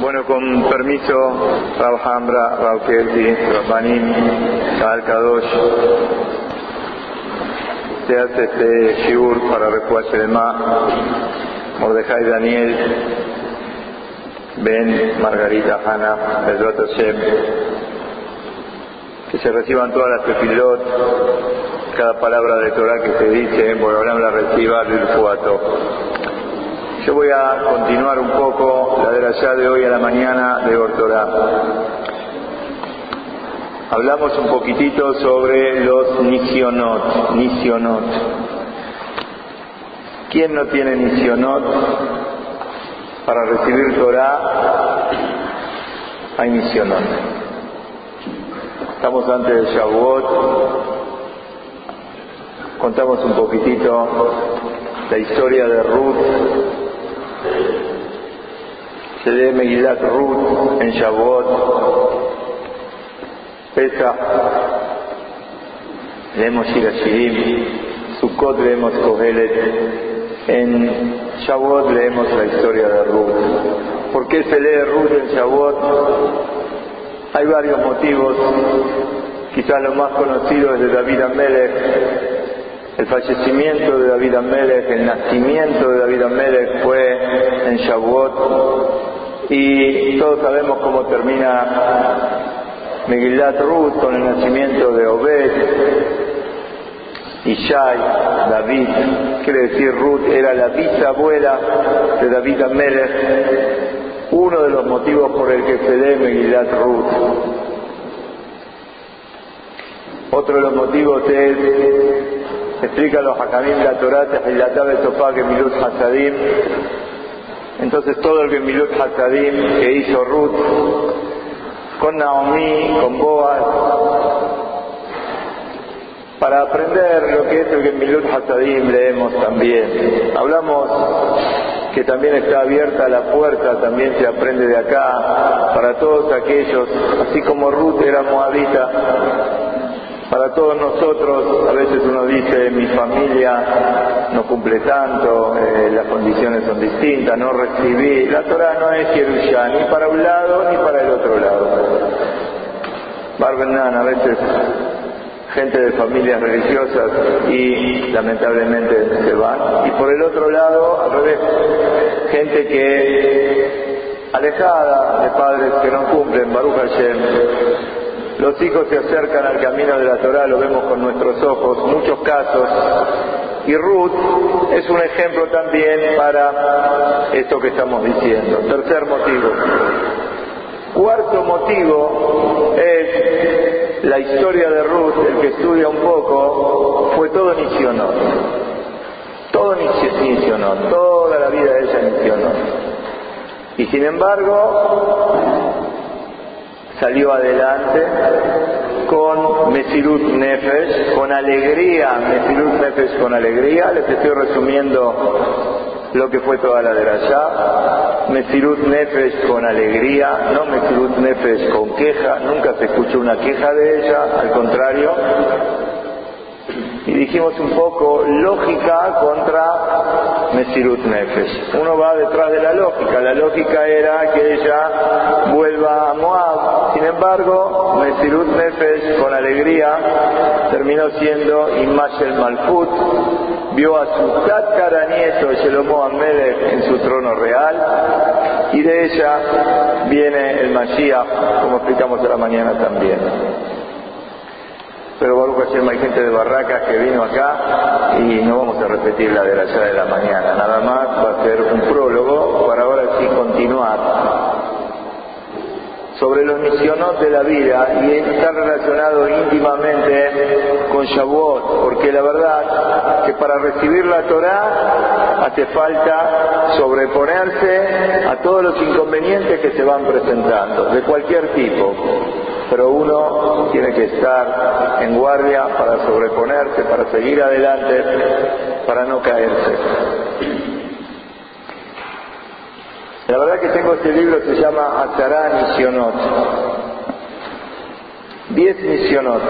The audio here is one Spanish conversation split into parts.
Bueno, con permiso, Rav Hambra, Rav Kelti, Banim, Kaal Kadosh, se hace este shiur para refuerzo de Ma, Mordejai Daniel, Ben, Margarita, Hanna, Bedrot Hashem, que se reciban todas las tefilot, cada palabra de Torah que se dice, bueno, la reciba del fuato. Yo voy a continuar un poco la de allá de hoy a la mañana de Ortorá. Hablamos un poquitito sobre los nisionot, nisionot. ¿Quién no tiene nisionot? Para recibir Torah hay nisionot. Estamos antes de Shavuot, contamos un poquitito la historia de Ruth se lee Megillat Ruth en Shavuot, Pesach, leemos Shirashirim, Sukkot leemos Kohelet, en Shavuot leemos la historia de Ruth. ¿Por qué se lee Ruth en Shavuot? Hay varios motivos, quizás lo más conocido es de David Amelech, el fallecimiento de David Amelech, el nacimiento de David Amelech fue en Shavuot y todos sabemos cómo termina Megillat Ruth con el nacimiento de Obed, Ishai, David, quiere decir Ruth era la bisabuela de David Amelech, uno de los motivos por el que se lee Megillat Ruth. Otro de los motivos es explica los Hakamim la Torah, Tehillatá Betofá, Gemilut Hasadim. Entonces todo el Gemilut Hasadim que hizo Ruth con Naomi, con Boaz, para aprender lo que es el Gemilut Hasadim leemos también. Hablamos que también está abierta la puerta, también se aprende de acá, para todos aquellos, así como Ruth era moabita, para todos nosotros, a veces uno dice, mi familia no cumple tanto, eh, las condiciones son distintas, no recibí. La Torah no es Jerusalén ni para un lado ni para el otro lado. Barbenan, a veces gente de familias religiosas y lamentablemente se van. Y por el otro lado, al revés, gente que alejada de padres que no cumplen, Baruch Hashem, los hijos se acercan al camino de la Torah, lo vemos con nuestros ojos, muchos casos. Y Ruth es un ejemplo también para esto que estamos diciendo. Tercer motivo. Cuarto motivo es la historia de Ruth, el que estudia un poco, fue todo Nisionó. Todo Nisionó, toda la vida de ella Nisionó. Y sin embargo, salió adelante con Mesirut Nefesh, con alegría, Mesirut Nefesh con alegría, les estoy resumiendo lo que fue toda la de allá, Mesirut Nefesh con alegría, no Mesirut Nefesh con queja, nunca se escuchó una queja de ella, al contrario, y dijimos un poco lógica contra Mesirut Nefesh. Uno va detrás de la lógica, la lógica era que ella vuelva a Moab, sin embargo, Mesirut Nefesh con alegría terminó siendo el Malfut, vio a su tataranieto Shelomo Amelech en su trono real. Y de ella viene el Mashiach, como explicamos a la mañana también pero Baruch Hashem hay gente de Barracas que vino acá y no vamos a repetir la de la de la mañana, nada más va a ser un prólogo para ahora sí continuar. Sobre los misionos de la vida y está relacionado íntimamente con Shavuot, porque la verdad que para recibir la Torah hace falta sobreponerse a todos los inconvenientes que se van presentando, de cualquier tipo pero uno tiene que estar en guardia para sobreponerse, para seguir adelante, para no caerse. La verdad que tengo este libro, se llama Atará Misionot. Diez misionot.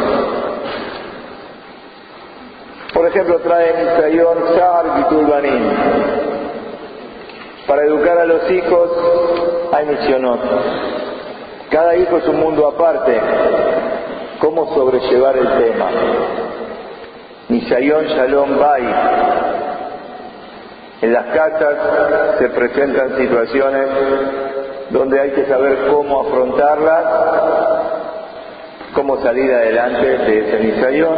Por ejemplo, trae Nisayón Sar Banin. Para educar a los hijos hay misionot. Cada hijo es un mundo aparte. ¿Cómo sobrellevar el tema? Nisayon Shalom Bay. En las casas se presentan situaciones donde hay que saber cómo afrontarlas, cómo salir adelante de ese Nisayón,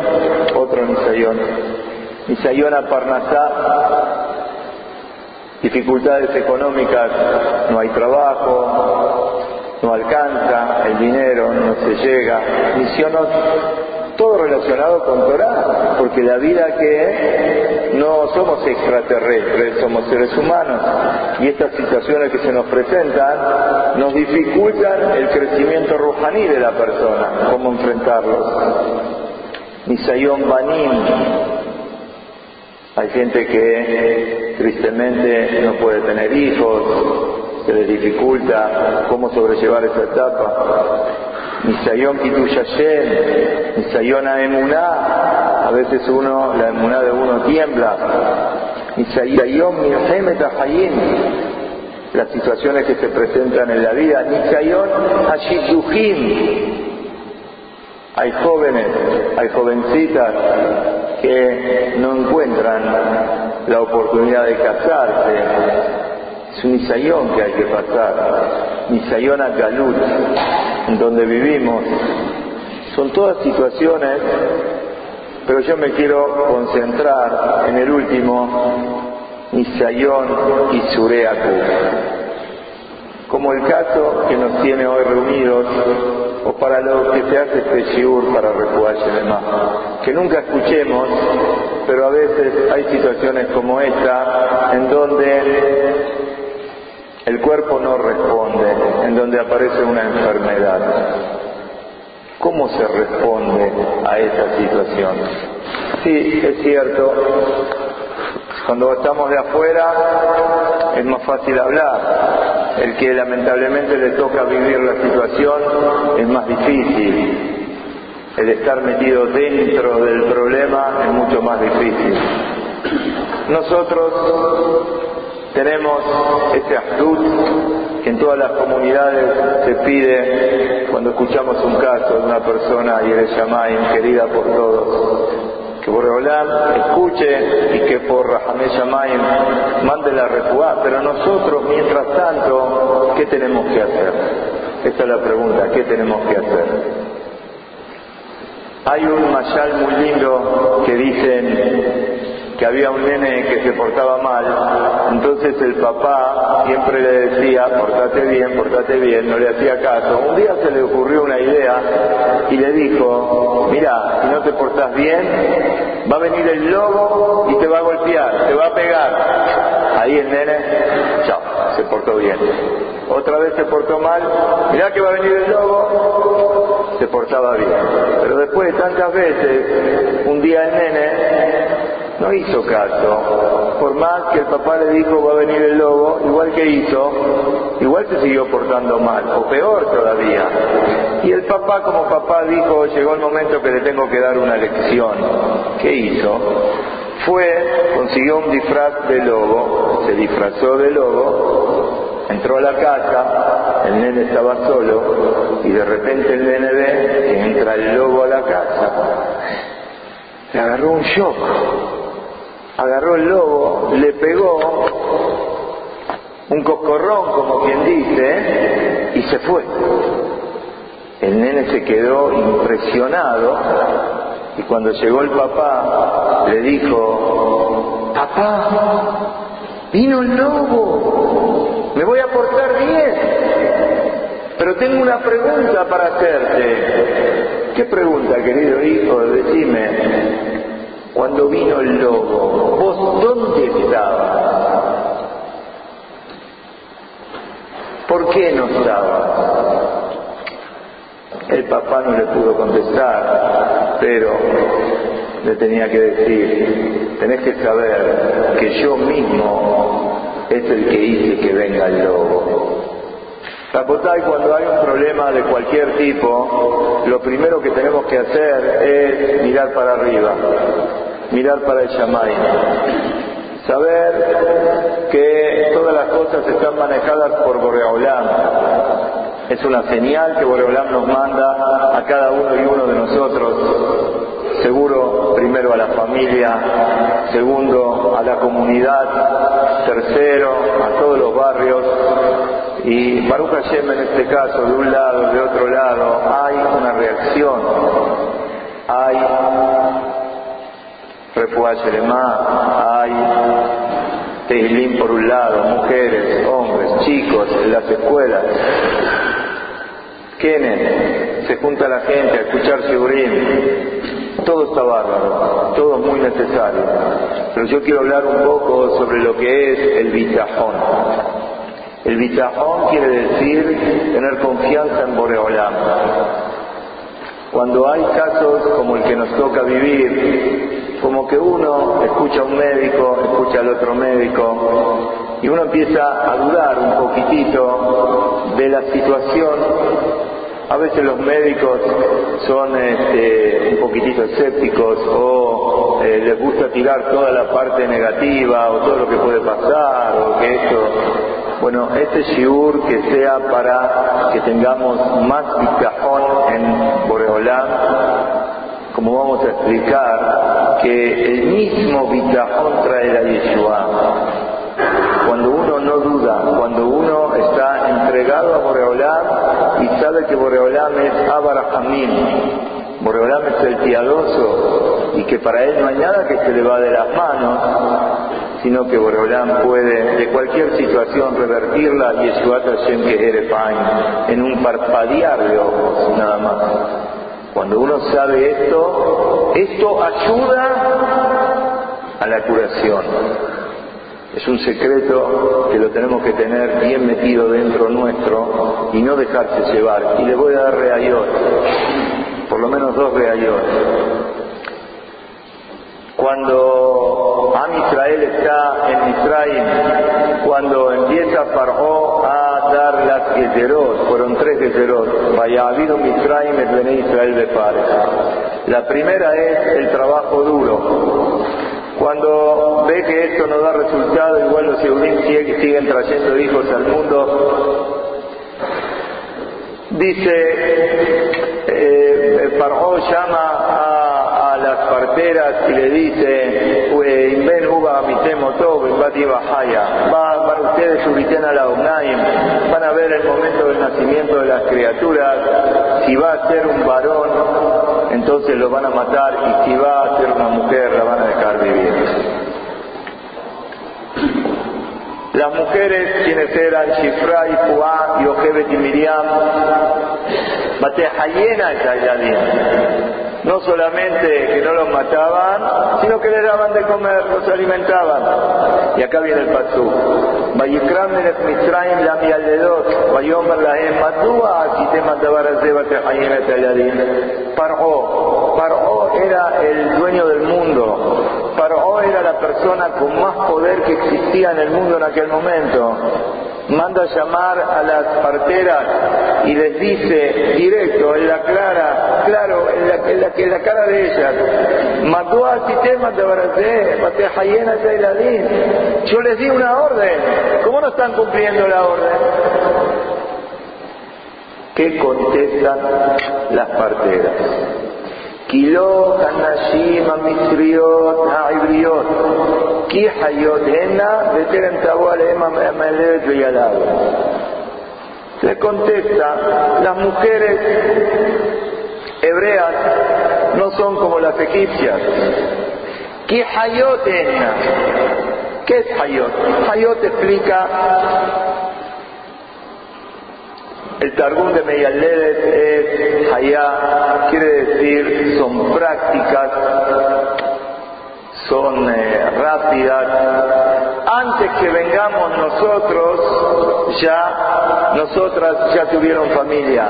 otro Nisayón. Nisayón a Parnasá, dificultades económicas, no hay trabajo, no alcanza el dinero, no se llega. Misiones, todo relacionado con Torah, porque la vida que no somos extraterrestres, somos seres humanos, y estas situaciones que se nos presentan nos dificultan el crecimiento rujaní de la persona, cómo enfrentarlos. Misayón Banim, hay gente que tristemente no puede tener hijos, se les dificulta cómo sobrellevar esa etapa. Nisayón Kituyashem, Nisayón Emuná, a veces uno, la emuná de uno tiembla. Nisayón Mirhemet Hayim, las situaciones que se presentan en la vida. Nisayón Hashiduhim, hay jóvenes, hay jovencitas que no encuentran la oportunidad de casarse. Es un Isayón que hay que pasar. Isayón a Galut, en donde vivimos. Son todas situaciones, pero yo me quiero concentrar en el último, Isayón y Sureaku. Como el caso que nos tiene hoy reunidos o para lo que se hace este shiur para refugiarse demás. Que nunca escuchemos, pero a veces hay situaciones como esta en donde el cuerpo no responde, en donde aparece una enfermedad. ¿Cómo se responde a esa situación? Sí, es cierto, cuando estamos de afuera es más fácil hablar. El que lamentablemente le toca vivir la situación es más difícil. El estar metido dentro del problema es mucho más difícil. Nosotros tenemos ese actud que en todas las comunidades se pide cuando escuchamos un caso de una persona y eres llamada querida por todos que Boreolán escuche y que por Rahamé Shamayim mande la refuá, pero nosotros, mientras tanto, ¿qué tenemos que hacer? Esta es la pregunta, ¿qué tenemos que hacer? Hay un mayal muy lindo que dicen que había un nene que se portaba mal, entonces el papá siempre le decía, portate bien, portate bien, no le hacía caso. Un día se le ocurrió una idea y le dijo, mira, si no te portas bien, va a venir el lobo y te va a golpear, te va a pegar. Ahí el nene, chao, se portó bien. Otra vez se portó mal, mira que va a venir el lobo, se portaba bien. Pero después de tantas veces, un día el nene no hizo caso. Por más que el papá le dijo va a venir el lobo, igual que hizo, igual se siguió portando mal, o peor todavía. Y el papá como papá dijo, llegó el momento que le tengo que dar una lección. ¿Qué hizo? Fue, consiguió un disfraz de lobo, se disfrazó de lobo, entró a la casa, el nene estaba solo, y de repente el nene ve que entra el lobo a la casa. Le agarró un shock agarró el lobo, le pegó un coscorrón, como quien dice, y se fue. El nene se quedó impresionado y cuando llegó el papá le dijo, papá, vino el lobo, me voy a portar bien, pero tengo una pregunta para hacerte. ¿Qué pregunta, querido hijo? Decime cuando vino el lobo, El papá no le pudo contestar, pero le tenía que decir, tenés que saber que yo mismo es el que hice que venga el lobo. Rapotay, cuando hay un problema de cualquier tipo, lo primero que tenemos que hacer es mirar para arriba, mirar para el Yamay. Saber que todas las cosas están manejadas por Boreolam. Es una señal que Boreolam nos manda a cada uno y uno de nosotros. Seguro, primero a la familia, segundo a la comunidad, tercero a todos los barrios. Y Baruch Hashem en este caso, de un lado, de otro lado, hay una reacción. Hay Refuah hay Teilim por un lado, mujeres, hombres, chicos en las escuelas. Kenen, se junta la gente a escuchar Sigurim. Todo está bárbaro, todo muy necesario. Pero yo quiero hablar un poco sobre lo que es el bitajón. El bitajón quiere decir tener confianza en Boreolam. Cuando hay casos como el que nos toca vivir, como que uno escucha a un médico, escucha al otro médico, y uno empieza a dudar un poquitito de la situación. A veces los médicos son este, un poquitito escépticos o eh, les gusta tirar toda la parte negativa o todo lo que puede pasar o que esto bueno, este shiur que sea para que tengamos más bitajón en Boreolán, como vamos a explicar, que el mismo bitajón trae la Yeshua. Cuando uno no duda, cuando uno está entregado a Boreolam y sabe que Boreolam es Abrahamín, Boreolam es el piadoso y que para él no hay nada que se le va de las manos, sino que Boreolam puede de cualquier situación revertirla y Hashem que en un parpadear de ojos nada más. Cuando uno sabe esto, esto ayuda a la curación. Es un secreto que lo tenemos que tener bien metido dentro nuestro y no dejarse llevar. Y le voy a dar reayot, por lo menos dos reayot. Cuando Am Israel está en Israel, cuando empieza Paró dar las Gezerot, fueron tres Gezerot, vaya habido Misraim et Bene Israel de La primera es el trabajo duro. Cuando ve que esto no da resultado, igual los Yehudim siguen trayendo hijos al mundo. Dice, eh, llama parteras y le dice, van ustedes subiten a la Unaim, van a ver el momento del nacimiento de las criaturas, si va a ser un varón, entonces lo van a matar, y si va a ser una mujer, la van a dejar vivir. Las mujeres, quienes eran Shifra y Fuá y Ojebet y Miriam, Batehayena y no solamente que no los mataban, sino que les daban de comer, los alimentaban. Y acá viene el pasú. ויקרא מלך מצרים למיילדות, ויאמר להם, מדוע עשיתם הדבר הזה ותחיים את הילדים? פרעה, פרעה era el dueño del mundo, Paró era la persona con más poder que existía en el mundo en aquel momento manda a llamar a las parteras y les dice directo, en la clara, claro, la, en la, en la cara de ellas, yo les di una orden, ¿cómo no están cumpliendo la orden? ¿Qué contestan las parteras? Kilo Hanashim Amitriot Haibriot Ki Hayot Hena Beteren Tabualema Melet Yalab. Le contesta, las mujeres hebreas no son como las egipcias. Ki Hayot. ¿Qué es Hayot? Hayot explica el Targum de Meyaledes es Hayá, quiere decir son prácticas, son eh, rápidas. Antes que vengamos nosotros, ya, nosotras ya tuvieron familia.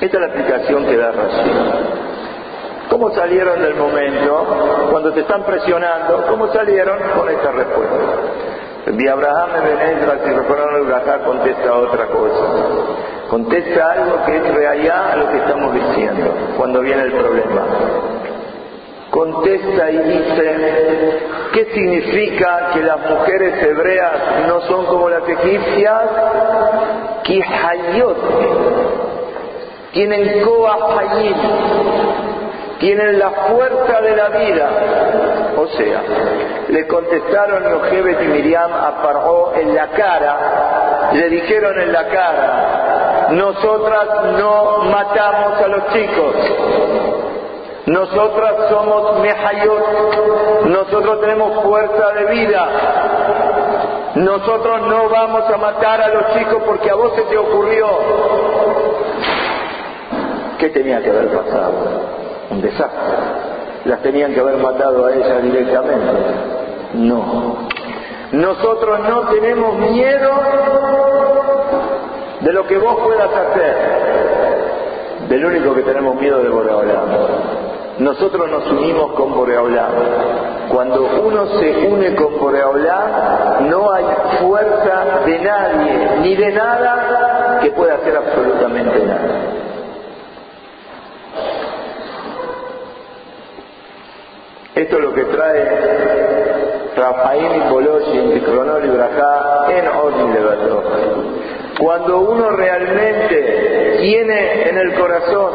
Esta es la explicación que da Rashi. ¿Cómo salieron del momento? Cuando te están presionando, ¿cómo salieron? Con esta respuesta. Vi Abraham Ebenezer, si recuerdan el contesta otra cosa. Contesta algo que es real a lo que estamos diciendo cuando viene el problema. Contesta y dice, ¿Qué significa que las mujeres hebreas no son como las egipcias? Tienen Koahayim. Tienen la fuerza de la vida. O sea, le contestaron Yochebet y Miriam a Paró en la cara, le dijeron en la cara, nosotras no matamos a los chicos, nosotras somos Mehayot, nosotros tenemos fuerza de vida, nosotros no vamos a matar a los chicos porque a vos se te ocurrió. ¿Qué tenía que haber pasado? Un desastre las tenían que haber matado a ellas directamente. No. Nosotros no tenemos miedo de lo que vos puedas hacer. Del único que tenemos miedo de Boreolá. Nosotros nos unimos con Boreolá. Cuando uno se une con Boreolá, no hay fuerza de nadie ni de nada que pueda hacer absolutamente nada. Esto es lo que trae Rafael Poloshin, y Brajá en Odin Cuando uno realmente tiene en el corazón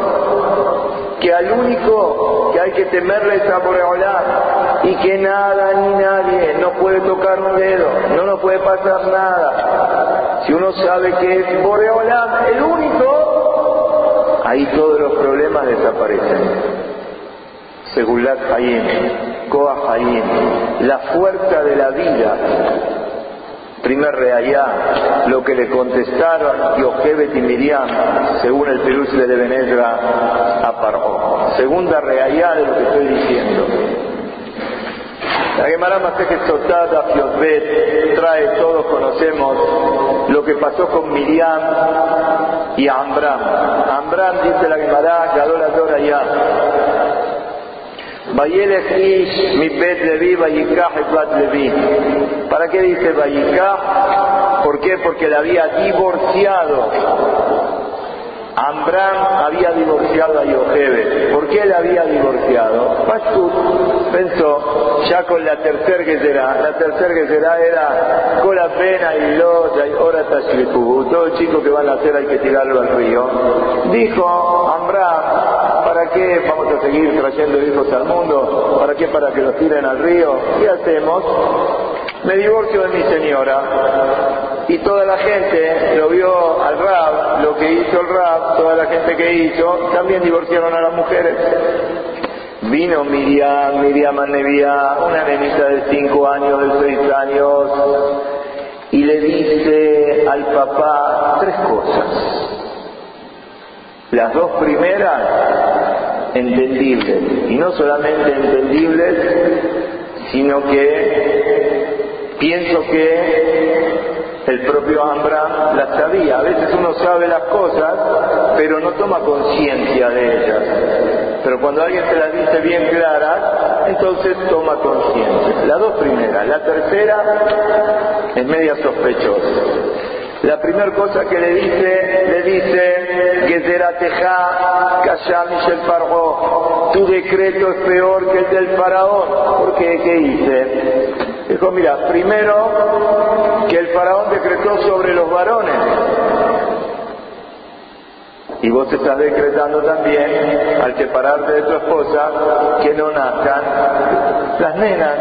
que al único que hay que temerle es a Boreolá y que nada ni nadie no puede tocar un dedo, no nos puede pasar nada. Si uno sabe que es Boreolá el único, ahí todos los problemas desaparecen. Segulat Hayim, Koah Hayim, la fuerza de la vida. Primer reayá, lo que le contestaron Yochebet y Miriam, según el Perú de Benedra a Paró. Segunda reayá de lo que estoy diciendo. La Gemara que Sotada Fiotbet trae, todos conocemos lo que pasó con Miriam y Ambram. Ambram dice la Gemara, Gadol Dora ya mi bet Levi, Levi. ¿Para qué dice Vayikah? ¿Por qué? Porque la había divorciado. Ambram había divorciado a Yochebe. ¿Por qué la había divorciado? Pashut pensó, ya con la tercera que será, la tercera que será era con la pena y los ahora todo chico que van a hacer hay que tirarlo al río. Dijo Ambram, ¿Para qué vamos a seguir trayendo hijos al mundo? ¿Para qué? Para que los tiren al río. ¿Qué hacemos? Me divorcio de mi señora. Y toda la gente lo vio al rap, lo que hizo el rap, toda la gente que hizo, también divorciaron a las mujeres. Vino Miriam, Miriam Anevia, una nenita de 5 años, de 6 años, y le dice al papá tres cosas. Las dos primeras, entendibles. Y no solamente entendibles, sino que pienso que el propio Ambram las sabía. A veces uno sabe las cosas, pero no toma conciencia de ellas. Pero cuando alguien te las dice bien claras, entonces toma conciencia. Las dos primeras. La tercera es media sospechosa. La primera cosa que le dice, le dice, Gezerateja, Michel Paró, tu decreto es peor que el del faraón. ¿Por qué? ¿Qué dice? Dijo, mira, primero que el faraón decretó sobre los varones. Y vos estás decretando también, al separarte de tu esposa, que no nazcan las nenas.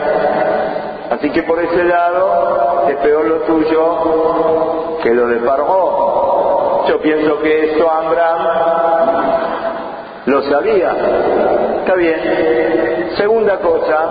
Así que por ese lado es peor lo tuyo que lo de Paró. Yo pienso que esto Ambram lo sabía. Está bien. Segunda cosa,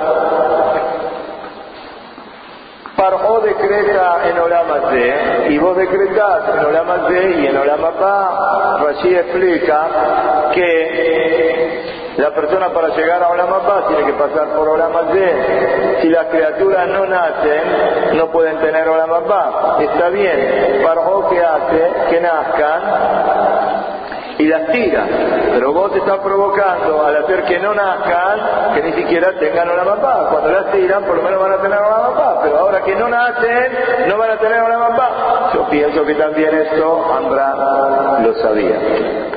Paró decreta en Olamazé y vos decretás en Olamazé y en Olamapá. Rashi explica que la persona para llegar a Olamapá tiene que pasar por Olamazé. Si las criaturas no nacen, no pueden tener Olamapá. Está bien. Paró que hace que nazcan y las tira. Pero vos te estás provocando al hacer que no nazcan, que ni siquiera tengan una mamá. Cuando las tiran, por lo menos van a tener una mamá. Pero ahora que no nacen, no van a tener una mamá. Yo pienso que también esto Ambra lo sabía.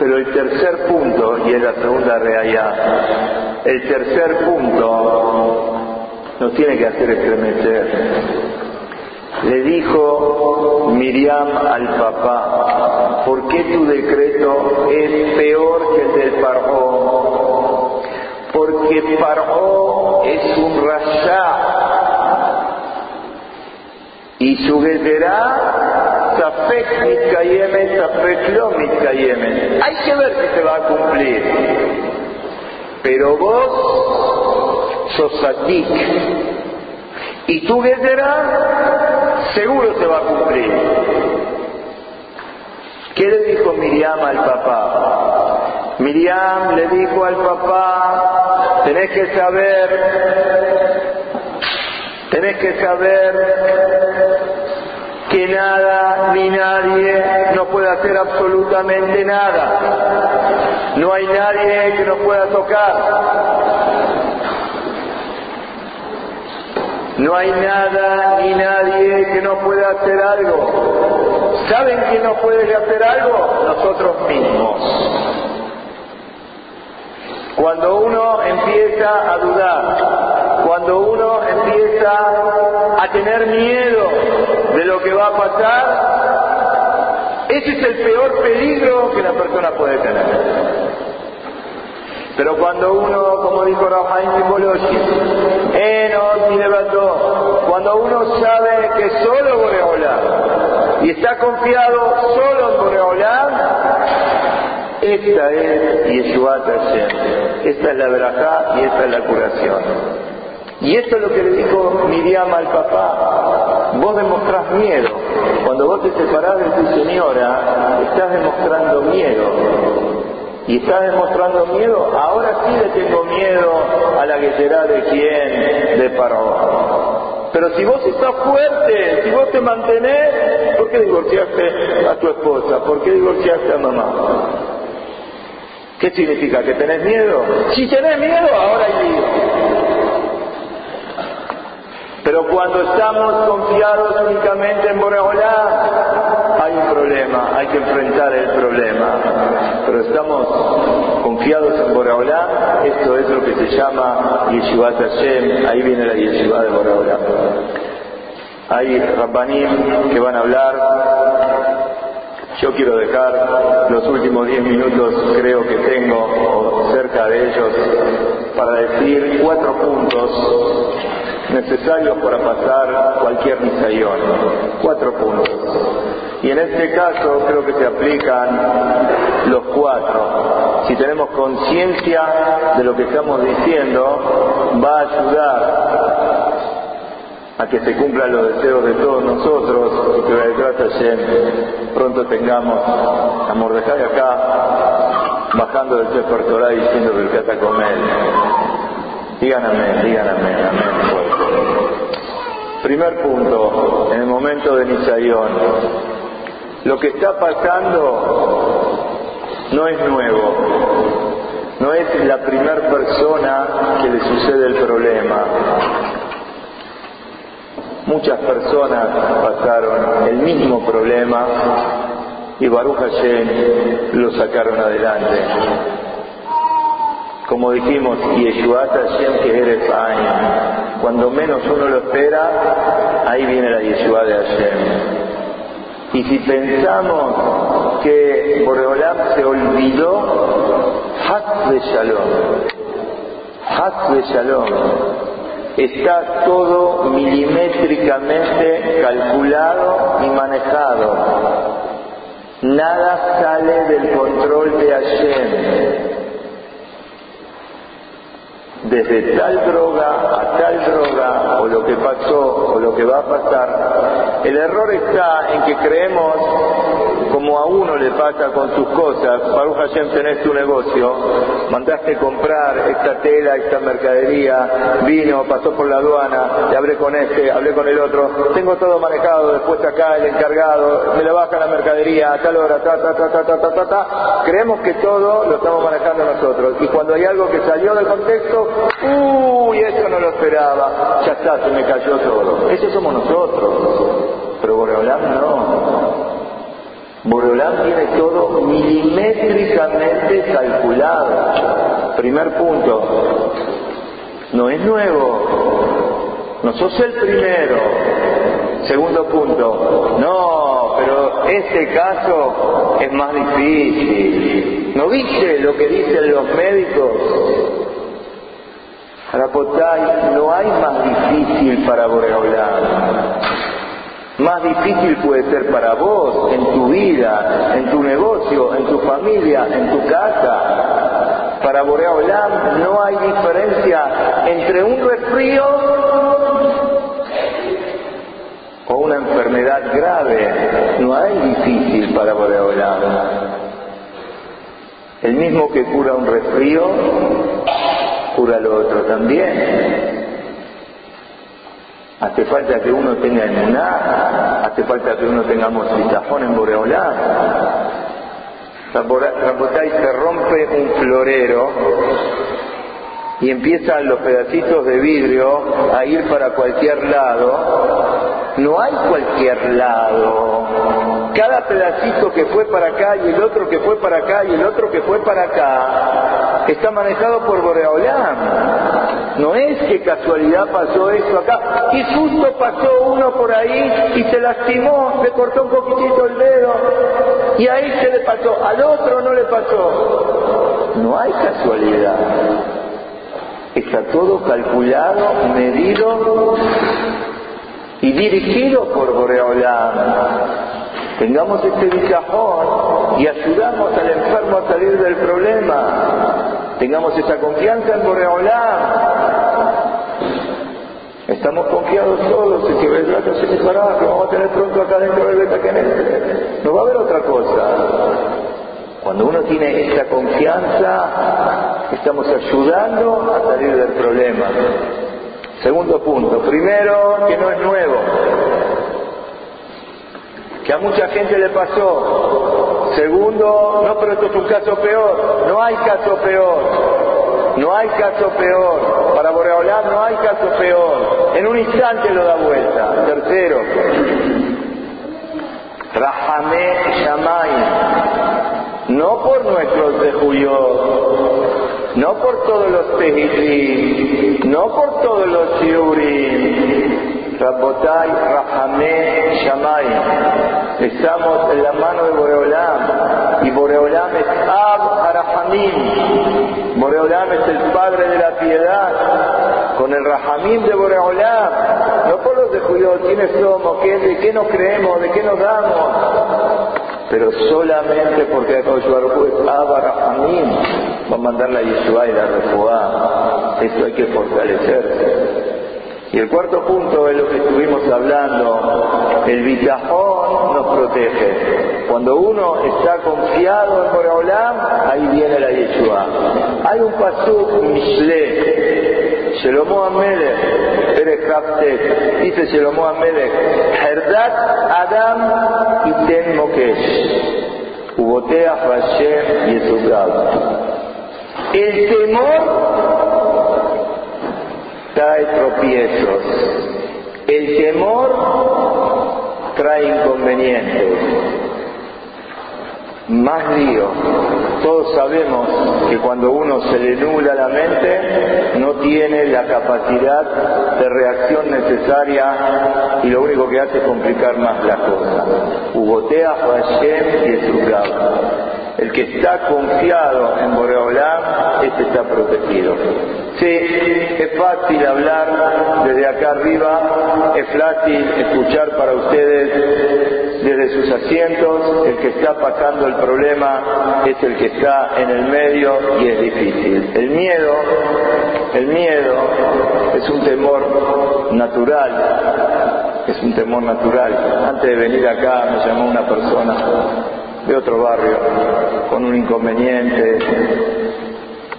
Pero el tercer punto, y es la segunda realidad, El tercer punto nos tiene que hacer estremecer. Le dijo Miriam al papá, ¿por qué tu decreto es peor que el del Paró? Porque Paró es un rasha y su Geterá, Hay que ver si se va a cumplir. Pero vos sos Satik y tu Geterá seguro se va a cumplir. ¿Qué le dijo Miriam al papá? Miriam le dijo al papá, tenés que saber Tenés que saber que nada ni nadie no puede hacer absolutamente nada. No hay nadie que nos pueda tocar. No hay nada ni nadie que no pueda hacer algo. ¿Saben quién no puede hacer algo? Nosotros mismos. Cuando uno empieza a dudar, cuando uno empieza a tener miedo de lo que va a pasar, ese es el peor peligro que la persona puede tener. Pero cuando uno, como dijo Rafael Simbologi, Enos y levantó, cuando uno sabe que solo Boreolá y está confiado solo en Boreolá, esta es Yeshuat Hashem. Esta es la verajá y esta es la curación. Y esto es lo que le dijo Miriam al papá. Vos demostrás miedo. Cuando vos te separás de tu señora, estás demostrando miedo. Y estás demostrando miedo, ahora sí le tengo miedo a la que de quién, de Paró. Pero si vos estás fuerte, si vos te mantenés, ¿por qué divorciaste a tu esposa? ¿Por qué divorciaste a mamá? ¿Qué significa? ¿Que tenés miedo? Si tenés miedo, ahora hay lío. Pero cuando estamos confiados únicamente en Boreolá, hay un problema, hay que enfrentar el problema. Pero estamos confiados en Boreolá, esto es lo que se llama Yeshivat Hashem, ahí viene la Yeshiva de Boreolá. Hay Rabbanim que van a hablar yo quiero dejar los últimos diez minutos, creo que tengo, cerca de ellos, para decir cuatro puntos necesarios para pasar cualquier misayón. Cuatro puntos. Y en este caso creo que se aplican los cuatro. Si tenemos conciencia de lo que estamos diciendo, va a ayudar a que se cumplan los deseos de todos nosotros y que detrás Hashem pronto tengamos a Mordejai acá bajando del Sefer Torah diciendo que el con él. Digan amén, digan amén. Primer punto, en el momento de Nisayón, lo que está pasando no es nuevo, no es la primera persona que le sucede el problema. Muchas personas pasaron el mismo problema y Baruch Hashem lo sacaron adelante. Como dijimos, Yeshuat Hashem que eres Cuando menos uno lo espera, ahí viene la Yeshua de Hashem. Y si pensamos que Boreolam se olvidó, Haz de Shalom, Haz de Shalom, está todo milimétricamente calculado y manejado. Nada sale del control de Hashem. Desde tal droga a tal droga, o lo que pasó, o lo que va a pasar, el error está en que creemos como a uno le pasa con sus cosas, Baruch Hashem tenés tu negocio, mandaste comprar esta tela, esta mercadería, vino, pasó por la aduana, le hablé con este, hablé con el otro, tengo todo manejado, después acá el encargado, me le baja la mercadería a tal hora, ta, ta, ta, ta, ta, ta, ta, ta, creemos que todo lo estamos manejando nosotros, y cuando hay algo que salió del contexto, uy, eso no lo esperaba, ya está, se me cayó todo. Eso somos nosotros, pero Boreolam no. Borolán tiene todo milimétricamente calculado. Primer punto, no es nuevo, no sos el primero. Segundo punto, no, pero este caso es más difícil. ¿No viste lo que dicen los médicos? Rapotay, no hay más difícil para Boreolán. Más difícil puede ser para vos, en tu vida, en tu negocio, en tu familia, en tu casa. Para Boreolán no hay diferencia entre un resfrío o una enfermedad grave. No hay difícil para Boreolán. El mismo que cura un resfrío, cura lo otro también. Hace falta que uno tenga emuná, hace falta que uno tengamos citafón en Boreolá. Rapotay se rompe un florero y empiezan los pedacitos de vidrio a ir para cualquier lado. No hay cualquier lado. Cada pedacito que fue para acá y el otro que fue para acá y el otro que fue para acá está manejado por Boreolán. No es que casualidad pasó esto acá y justo pasó uno por ahí y se lastimó, se cortó un poquitito el dedo y ahí se le pasó, al otro no le pasó. No hay casualidad. Está todo calculado, medido y dirigido por Boreolán. Tengamos este visajón y ayudamos al enfermo a salir del problema. Tengamos esa confianza en Boreolán. Estamos confiados todos en que Belgrado se separará, que vamos a tener pronto acá dentro del Betaquenete. No va a haber otra cosa. Cuando uno tiene esa confianza, estamos ayudando a salir del problema. Segundo punto. Primero, que no es nuevo. Que a mucha gente le pasó. Segundo, no, pero esto es un caso peor. No hay caso peor. No hay caso peor. Para Boreolán no hay caso peor. En un instante lo da vuelta. Tercero, Rahamé Shamay. No por nuestros dejuyos, no por todos los tehilim, no por todos los shiurim. Rabotay, Rahamé, Shamay. Estamos en la mano de Boreolam. Y Boreolam es Ab Arahamim. Boreolam es el Padre de la piedad. Con el Rahamim de Boreolam. No por los de Judíos, quiénes somos, ¿Qué, de qué nos creemos, de qué nos damos. Pero solamente porque Baruj es Ab Arahamim. Va a mandar la Yeshua y la Refuá. Esto hay que fortalecerse. Y el cuarto punto es lo que estuvimos hablando, el bitajón nos protege. Cuando uno está confiado en Boreolam, ahí viene la Yeshua. Hay un pasuk Mishle, Shelomo Amelech, Pere Kaftet, dice Shelomo Amelech, Herdat Adam Iten Mokesh, Ubotea Hashem Yesugab. El temor trae tropiezos. El temor trae inconvenientes. Más lío. Todos sabemos que cuando uno se le nula la mente, no tiene la capacidad de reacción necesaria y lo único que hace es complicar más la cosa. Ubotea Hashem y El que está confiado en Boreolam, este está protegido. Sí, es fácil hablar desde acá arriba, es fácil escuchar para ustedes desde sus asientos, el que está pasando el problema es el que está en el medio y es difícil. El miedo, el miedo es un temor natural, es un temor natural. Antes de venir acá me llamó una persona de otro barrio con un inconveniente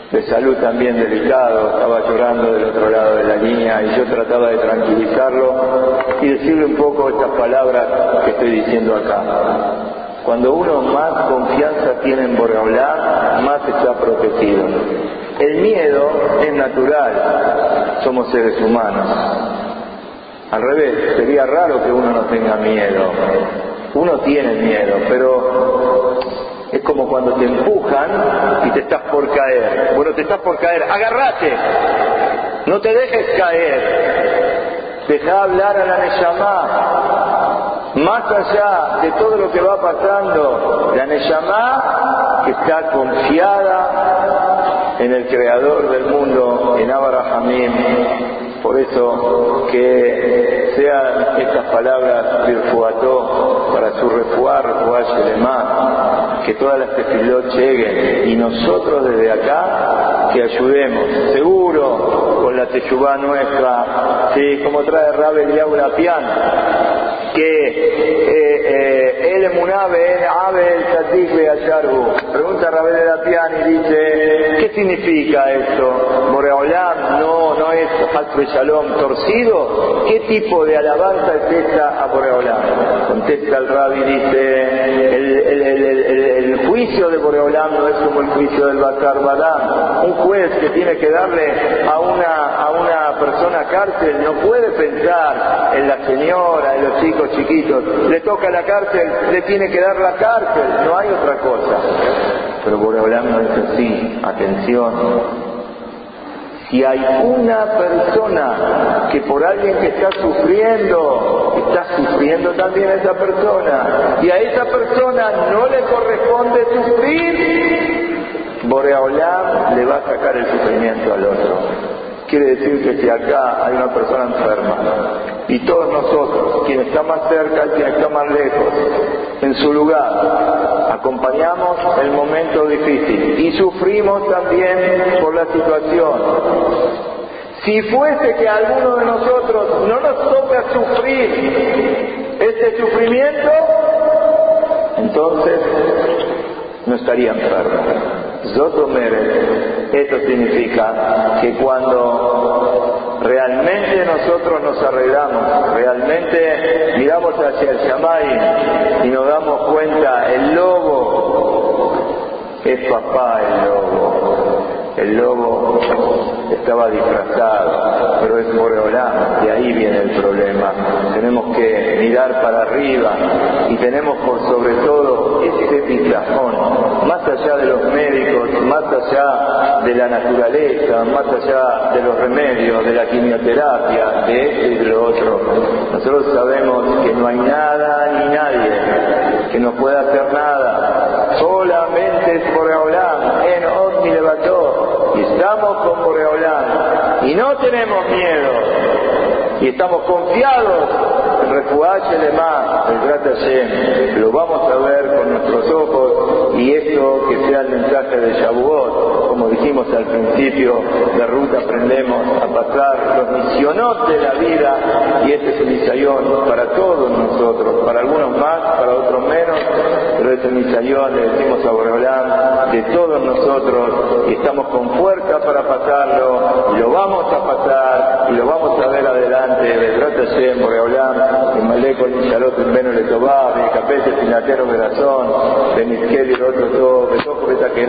de salud también delicado, estaba llorando del otro lado de la línea y yo trataba de tranquilizarlo y decirle un poco estas palabras que estoy diciendo acá. Cuando uno más confianza tiene en Boreolá, más está protegido. El miedo es natural, somos seres humanos. Al revés, sería raro que uno no tenga miedo. Uno tiene miedo, pero Es como cuando te empujan y te estás por caer. Bueno, te estás por caer, agárrate, no te dejes caer, deja hablar a la Neyamá. Más allá de todo lo que va pasando, la Neyamá está confiada en el Creador del mundo, en Abraham. Por eso que sean estas palabras virtuató para su refuar, más, que todas las tefilot lleguen y nosotros desde acá que ayudemos, seguro con la teyubá nuestra, sí, como trae Rabel y Lapián, que eh, eh, el emunabe, Abel, Tatik, Ayarbu. Pregunta Rabel Lapián y dice, ¿qué significa esto? Moreolam no, no es Hatbe Shalom torcido. ¿Qué tipo de alabanza es esta a Boreolam? Contesta el Rabbi, dice, el, juicio de Boreolam no es como el juicio del Bakar Badam. Un juez que tiene que darle a una, a una persona cárcel no puede pensar en la señora, en los chicos chiquitos. Le toca la cárcel, le tiene que dar la cárcel, no hay otra cosa. Pero Boreolam no es así. Atención, si hay una persona que por alguien que está sufriendo, está sufriendo también esa persona, y a esa persona no le corresponde sufrir, Boreolam le va a sacar el sufrimiento al otro. Quiere decir que si acá hay una persona enferma y todos nosotros, quien está más cerca y quien está más lejos, en su lugar, acompañamos el momento difícil y sufrimos también por la situación. Si fuese que alguno de nosotros no nos toca sufrir este sufrimiento, entonces no estaría enfermo. Zotomere, esto significa que cuando realmente nosotros nos arreglamos, realmente miramos hacia el Shamay y nos damos cuenta, el lobo es papá el lobo. El lobo estaba disfrazado, pero es Moreolán, y ahí viene el problema. Tenemos que mirar para arriba y tenemos por sobre todo ese pizajón, más allá de los médicos, más allá de la naturaleza, más allá de los remedios, de la quimioterapia, de esto y de lo otro. Nosotros sabemos que no hay nada ni nadie que nos pueda hacer nada. Solamente es Moreolán, en Omni levantó y estamos con Boreolán y no tenemos miedo y estamos confiados de más el Grata lo vamos a ver con nuestros ojos y esto que sea el mensaje de Shavuot, como dijimos al principio, de ruta aprendemos a pasar los misionos de la vida y este es el misayón para todos nosotros, para algunos más, para otros menos, pero este misayón le decimos a Boreolán de todos nosotros y estamos con fuerza para pasarlo y lo vamos a pasar y lo vamos a ver adelante, de Grata Hashem, Boreolán, en Maleco, en Shalot, en Beno, Letová, en Capete, Sinatero, Verazón, de Miskel y el otro todo, de todo, esta que